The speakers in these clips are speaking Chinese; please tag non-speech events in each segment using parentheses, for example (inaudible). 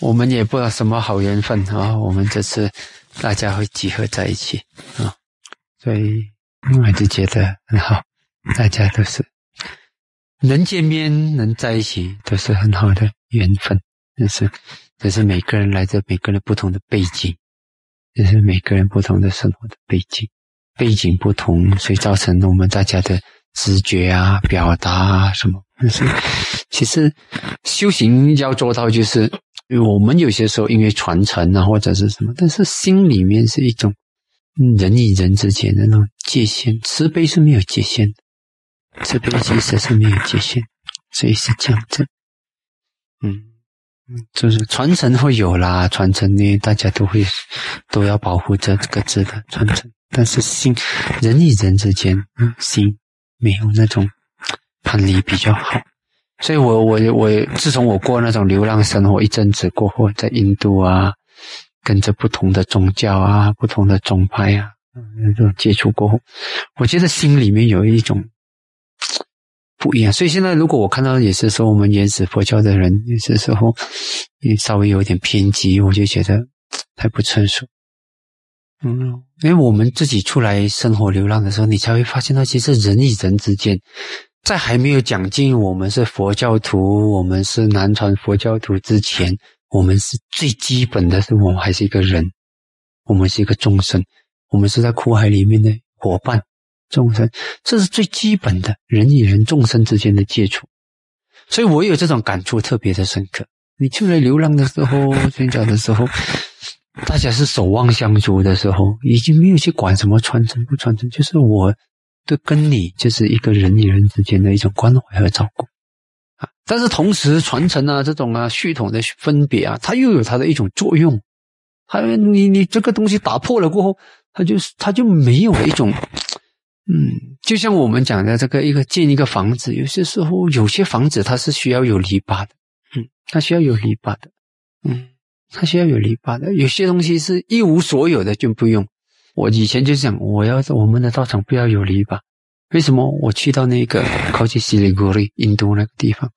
我们也不知道什么好缘分啊，我们这次大家会集合在一起啊，所以我就觉得很好，大家都是能见面、能在一起，都是很好的缘分。就是，这是每个人来自每个人不同的背景，这是每个人不同的生活的背景，背景不同，所以造成我们大家的直觉啊、表达啊什么。是，其实修行要做到，就是因为我们有些时候因为传承啊或者是什么，但是心里面是一种人与人之间的那种界限，慈悲是没有界限的，慈悲其实是没有界限，所以是这样子。嗯。就是传承会有啦，传承呢，大家都会都要保护这这个字的传承。但是心人与人之间，嗯心没有那种叛离比较好。所以我我我自从我过那种流浪生活一阵子过后，在印度啊，跟着不同的宗教啊、不同的宗派啊，那种接触过后，我觉得心里面有一种。不一样，所以现在如果我看到也是说我们原始佛教的人，有些时候也稍微有点偏激，我就觉得太不成熟。嗯，因为我们自己出来生活流浪的时候，你才会发现到，其实人与人之间，在还没有讲进我们是佛教徒，我们是南传佛教徒之前，我们是最基本的是我们还是一个人，我们是一个众生，我们是在苦海里面的伙伴。众生，这是最基本的人与人、众生之间的接触，所以我有这种感触特别的深刻。你出来流浪的时候、(laughs) 寻找的时候，大家是守望相助的时候，已经没有去管什么传承不传承，就是我的跟你就是一个人与人之间的一种关怀和照顾啊。但是同时，传承啊这种啊系统的分别啊，它又有它的一种作用。还有你你这个东西打破了过后，它就是它就没有一种。嗯，就像我们讲的这个一个建一个房子，有些时候有些房子它是需要有篱笆的，嗯，它需要有篱笆的，嗯，它需要有篱笆的。有些东西是一无所有的就不用。我以前就想，我要我们的道场不要有篱笆。为什么？我去到那个 (laughs) 靠近西里古里印度那个地方，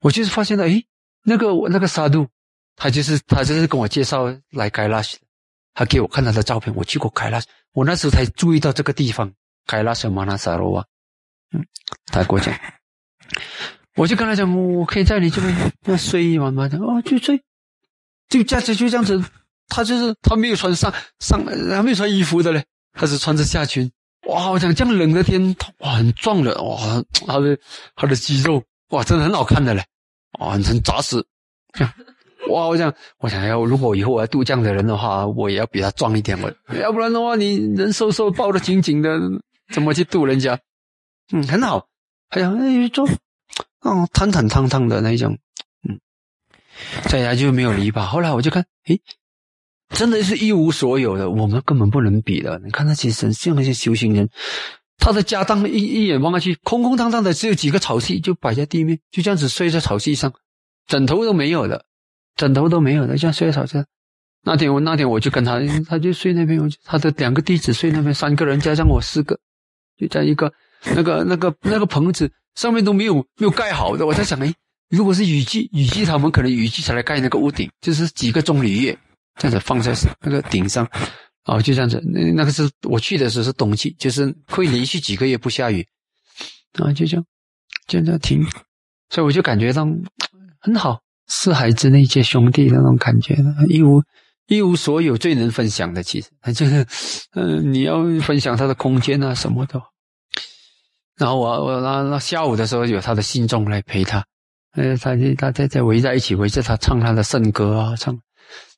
我就是发现了，诶，那个那个沙杜，他就是他就是跟我介绍来盖拉什的，他给我看他的照片，我去过盖拉，我那时候才注意到这个地方。开拉什马纳萨罗啊，嗯，他跟我讲，(laughs) 我就跟他讲，我可以在你这边那睡一晚吗？他哦，就睡，就这样子，就这样子。他就是他没有穿上上，他没有穿衣服的嘞，他是穿着下裙。哇，我讲这样冷的天，哇，很壮的，哇，他的他的肌肉，哇，真的很好看的嘞，哇，很扎实。哇！我想，我想要，如果以后我要度这样的人的话，我也要比他壮一点。我要不然的话，你人瘦瘦，抱得紧紧的，怎么去度人家？嗯，很好。哎呀，哎，做，哦，坦坦荡荡的那种，嗯，在家就没有篱笆。后来我就看，诶，真的是一无所有的，我们根本不能比的。你看那些神，像那些修行人，他的家当一一眼望下去，空空荡荡的，只有几个草席就摆在地面，就这样子睡在草席上，枕头都没有的。枕头都没有的，像睡在草上那天我那天我就跟他，他就睡那边，他的两个弟子睡那边，三个人加上我四个，就在一个那个那个那个棚子上面都没有没有盖好的。我在想，哎，如果是雨季，雨季他们可能雨季才来盖那个屋顶，就是几个棕榈叶这样子放在那个顶上，哦，就这样子。那那个是我去的时候是冬季，就是会连续几个月不下雨，啊，就这样，就这样停，所以我就感觉到很好。四海之内皆兄弟那种感觉，一无一无所有，最能分享的，其实就是，嗯，你要分享他的空间啊，什么的。然后我我那那下午的时候，有他的信众来陪他，呃，他就他在在围在一起围着他唱他的圣歌啊，唱。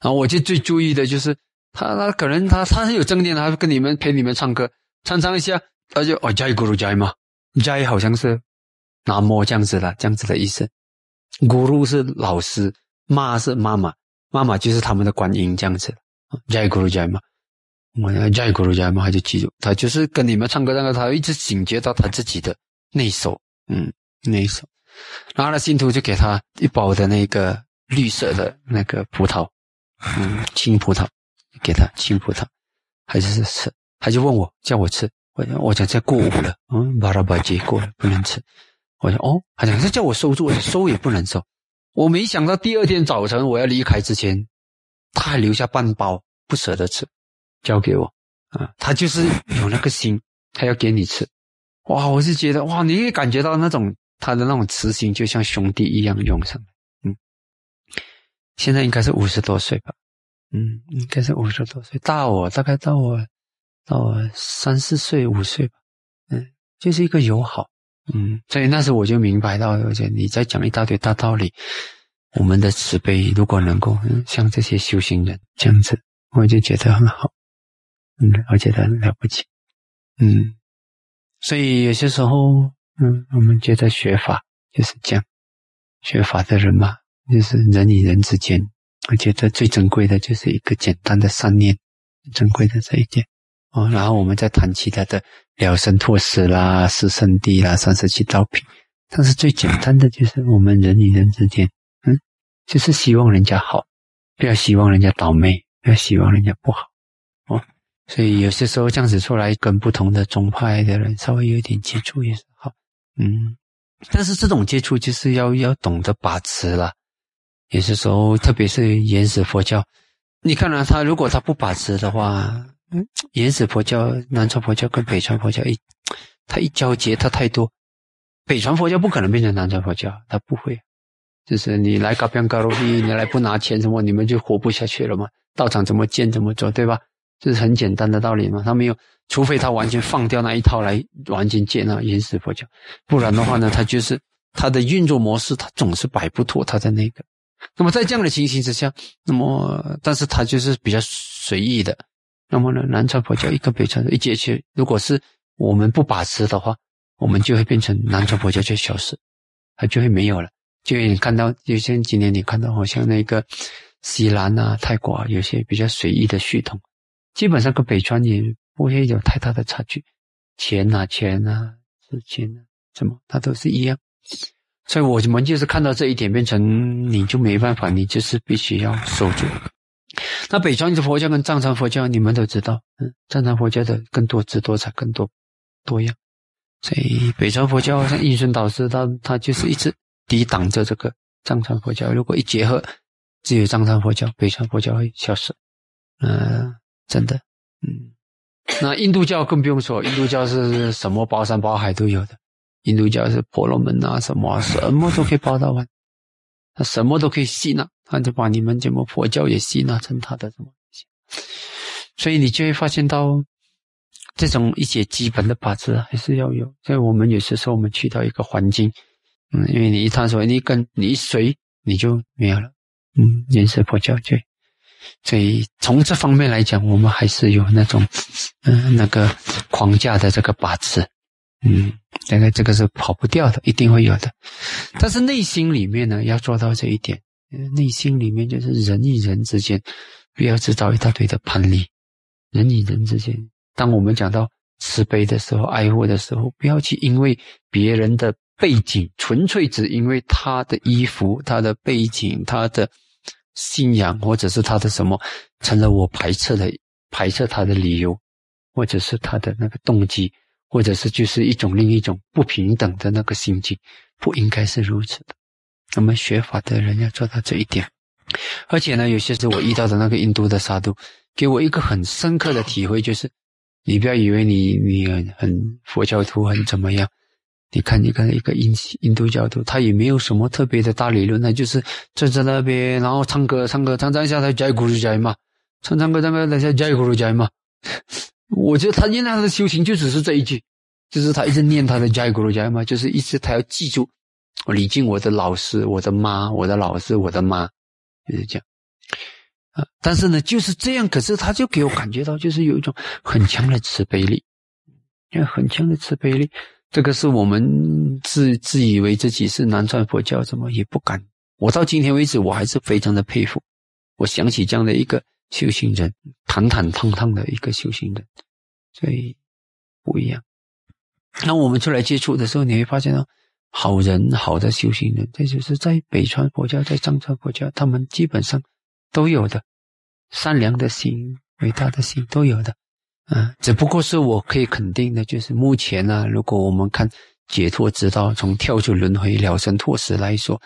然后我就最注意的就是他他可能他他很有正念，他跟你们陪你们唱歌，唱唱一下，他就哦加一咕噜加一嘛，加一好像是南无这样子的这样子的意思。咕噜是老师，妈是妈妈，妈妈就是他们的观音这样子。Jai Guru Jai 嘛，我 Jai Guru Jai 嘛，他就记住，他就是跟你们唱歌但是，他一直警觉到他自己的内手，嗯，内手。然后呢，信徒就给他一包的那个绿色的那个葡萄，嗯，青葡萄，给他青葡萄，还是吃，他就问我叫我吃，我我讲在过午了，嗯，巴拉巴节过了不能吃。我说哦，好像是叫我收住，收也不能收。我没想到第二天早晨我要离开之前，他还留下半包不舍得吃，交给我啊。他就是有那个心，他要给你吃。哇，我是觉得哇，你也感觉到那种他的那种慈心，就像兄弟一样涌上来。嗯，现在应该是五十多岁吧？嗯，应该是五十多岁，大我大概到我到我三四岁五岁吧。嗯，就是一个友好。嗯，所以那时我就明白到，而且你在讲一大堆大道理，我们的慈悲如果能够像这些修行人这样子，我就觉得很好，嗯，我觉得很了不起，嗯，所以有些时候，嗯，我们觉得学法就是这样，学法的人嘛，就是人与人之间，我觉得最珍贵的就是一个简单的善念，珍贵的这一点。哦，然后我们再谈其他的了生脱死啦、四圣地啦、三十七道品，但是最简单的就是我们人与人之间，嗯，就是希望人家好，不要希望人家倒霉，不要希望人家不好，哦，所以有些时候这样子出来，跟不同的宗派的人稍微有点接触也是好，嗯，但是这种接触就是要要懂得把持了，有些时候特别是原始佛教，你看到他如果他不把持的话。原始佛教、南传佛教跟北传佛教一，他一交接，他太多。北传佛教不可能变成南传佛教，他不会。就是你来搞边高罗地，你来不拿钱什么，你们就活不下去了嘛。道场怎么建怎么做，对吧？这是很简单的道理嘛。他没有，除非他完全放掉那一套来完全建那原始佛教，不然的话呢，他就是他的运作模式，他总是摆不脱他的那个。那么在这样的情形之下，那么但是他就是比较随意的。那么呢，南传佛教一个北传一接去，如果是我们不把持的话，我们就会变成南传佛教就消失，它就会没有了。就你看到，就像今年你看到，好像那个西兰啊、泰国啊，有些比较随意的系统，基本上跟北传也不会有太大的差距，钱啊、钱啊、资金啊，什么它都是一样。所以我们就是看到这一点，变成你就没办法，你就是必须要守住。那北传佛教跟藏传佛教，你们都知道，嗯，藏传佛教的更多姿多彩，更多多样。所以北传佛教像印顺导师，他他就是一直抵挡着这个藏传佛教。如果一结合，只有藏传佛教，北传佛教会消失。嗯，真的，嗯。那印度教更不用说，印度教是什么包山包海都有的。印度教是婆罗门啊，什么什么都可以包到完，他什么都可以吸纳。他就把你们这么佛教也吸纳成他的什么？所以你就会发现到这种一些基本的八字还是要有。所以我们有些时候我们去到一个环境，嗯，因为你一探索，你跟你一随，你就没有了。嗯，颜色佛教就，所以从这方面来讲，我们还是有那种嗯那个框架的这个八字，嗯，这个这个是跑不掉的，一定会有的。但是内心里面呢，要做到这一点。内心里面就是人与人之间，不要制造一大堆的攀离。人与人之间，当我们讲到慈悲的时候、爱护的时候，不要去因为别人的背景，纯粹只因为他的衣服、他的背景、他的信仰，或者是他的什么，成了我排斥的、排斥他的理由，或者是他的那个动机，或者是就是一种另一种不平等的那个心境，不应该是如此的。我们学法的人要做到这一点，而且呢，有些时候我遇到的那个印度的沙都，给我一个很深刻的体会，就是你不要以为你你很佛教徒很怎么样，你看你看一个印印度教徒，他也没有什么特别的大理论，那就是站在那边，然后唱歌唱歌唱唱一下，他摘古如摘嘛，唱唱歌唱歌，那下摘古如摘嘛。我觉得他念他的修行就只是这一句，就是他一直念他的摘古如摘嘛，就是一直他要记住。我礼敬我的老师，我的妈，我的老师，我的妈，就是这样啊。但是呢，就是这样，可是他就给我感觉到，就是有一种很强的慈悲力，因为很强的慈悲力，这个是我们自自以为自己是南传佛教，怎么也不敢。我到今天为止，我还是非常的佩服。我想起这样的一个修行人，坦坦荡荡的一个修行人，所以不一样。那我们出来接触的时候，你会发现哦。好人，好的修行人，这就是在北传佛教，在藏传佛教，他们基本上都有的善良的心、伟大的心都有的。嗯，只不过是我可以肯定的，就是目前呢，如果我们看解脱之道，从跳出轮回、了生脱死来说，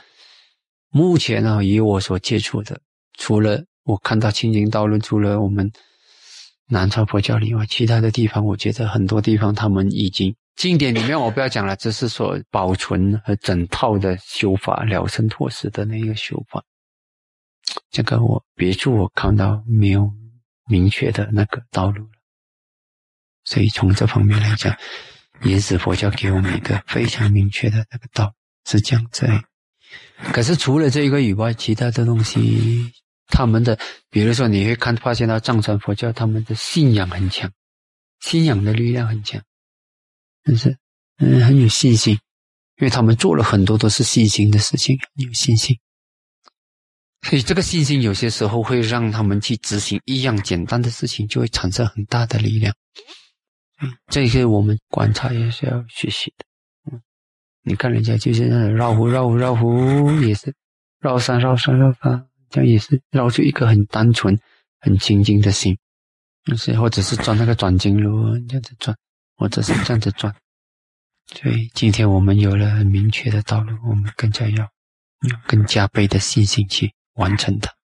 目前呢，以我所接触的，除了我看到清净道论，除了我们南传佛教里外，其他的地方，我觉得很多地方他们已经经典里面我不要讲了，只是说保存和整套的修法了生脱死的那个修法，这个我别处我看到没有明确的那个道路了。所以从这方面来讲，原始佛教给我们一个非常明确的那个道，是这样子。可是除了这个以外，其他的东西，他们的，比如说你会看发现到藏传佛教，他们的信仰很强，信仰的力量很强，但是嗯很有信心，因为他们做了很多都是信心的事情，有信心，所以这个信心有些时候会让他们去执行一样简单的事情，就会产生很大的力量。嗯，这些我们观察也是要学习的。嗯你看人家就是绕湖绕湖绕湖，也是绕山绕山绕山，这样也是捞出一颗很单纯、很清净的心。是或者是转那个转经炉这样子转，或者是这样子转。所以今天我们有了很明确的道路，我们更加要，要更加倍的信心去完成它。